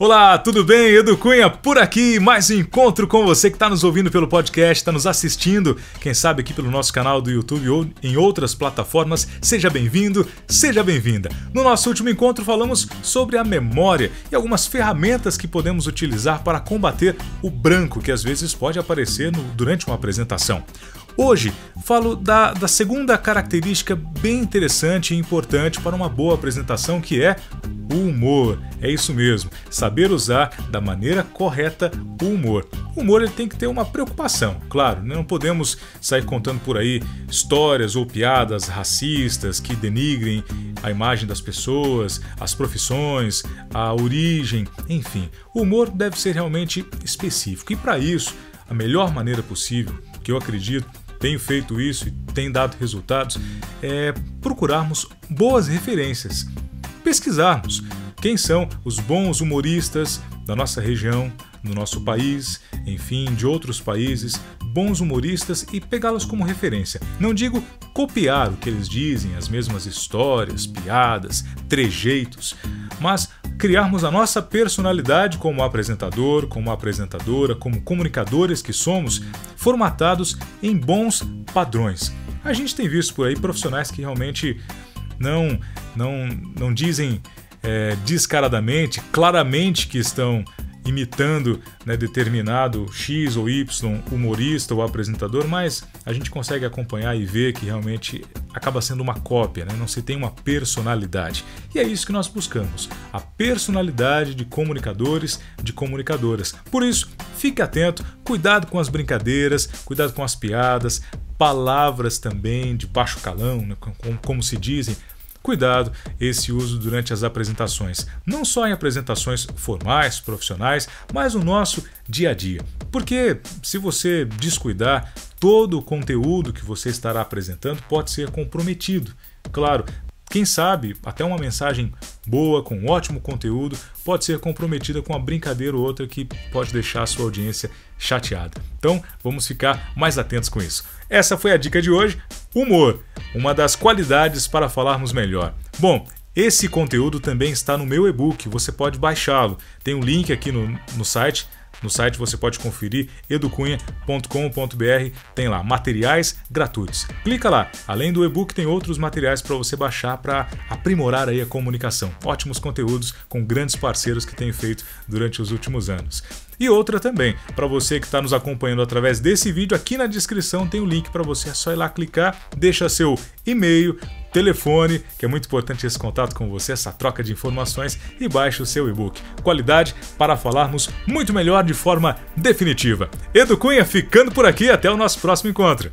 Olá, tudo bem? Edu Cunha por aqui, mais um encontro com você que está nos ouvindo pelo podcast, está nos assistindo, quem sabe aqui pelo nosso canal do YouTube ou em outras plataformas. Seja bem-vindo, seja bem-vinda. No nosso último encontro falamos sobre a memória e algumas ferramentas que podemos utilizar para combater o branco que às vezes pode aparecer no, durante uma apresentação. Hoje falo da, da segunda característica bem interessante e importante para uma boa apresentação, que é o humor. É isso mesmo, saber usar da maneira correta o humor. O humor ele tem que ter uma preocupação, claro, né? não podemos sair contando por aí histórias ou piadas racistas que denigrem a imagem das pessoas, as profissões, a origem, enfim. O humor deve ser realmente específico e para isso, a melhor maneira possível, que eu acredito, tenho feito isso e tem dado resultados, é procurarmos boas referências, pesquisarmos quem são os bons humoristas da nossa região, no nosso país, enfim, de outros países, bons humoristas e pegá-los como referência. Não digo copiar o que eles dizem, as mesmas histórias, piadas, trejeitos, mas criarmos a nossa personalidade como apresentador, como apresentadora, como comunicadores que somos, formatados em bons padrões. A gente tem visto por aí profissionais que realmente não não não dizem é, descaradamente, claramente que estão imitando né, determinado X ou Y humorista ou apresentador, mas a gente consegue acompanhar e ver que realmente acaba sendo uma cópia, né? não se tem uma personalidade. E é isso que nós buscamos: a personalidade de comunicadores, de comunicadoras. Por isso, fique atento, cuidado com as brincadeiras, cuidado com as piadas, palavras também de baixo calão, né? como, como se dizem Cuidado esse uso durante as apresentações, não só em apresentações formais, profissionais, mas no nosso dia a dia. Porque se você descuidar, todo o conteúdo que você estará apresentando pode ser comprometido. Claro, quem sabe até uma mensagem boa, com ótimo conteúdo, pode ser comprometida com uma brincadeira ou outra que pode deixar a sua audiência chateada. Então, vamos ficar mais atentos com isso. Essa foi a dica de hoje. Humor, uma das qualidades para falarmos melhor. Bom, esse conteúdo também está no meu e-book, você pode baixá-lo. Tem um link aqui no, no site no site você pode conferir educunha.com.br, tem lá materiais gratuitos. Clica lá. Além do e-book tem outros materiais para você baixar para aprimorar aí a comunicação. Ótimos conteúdos com grandes parceiros que têm feito durante os últimos anos. E outra também, para você que está nos acompanhando através desse vídeo, aqui na descrição tem o link para você, é só ir lá clicar, deixa seu e-mail, telefone, que é muito importante esse contato com você, essa troca de informações e baixe o seu e-book. Qualidade para falarmos muito melhor de forma definitiva. Edu Cunha ficando por aqui, até o nosso próximo encontro.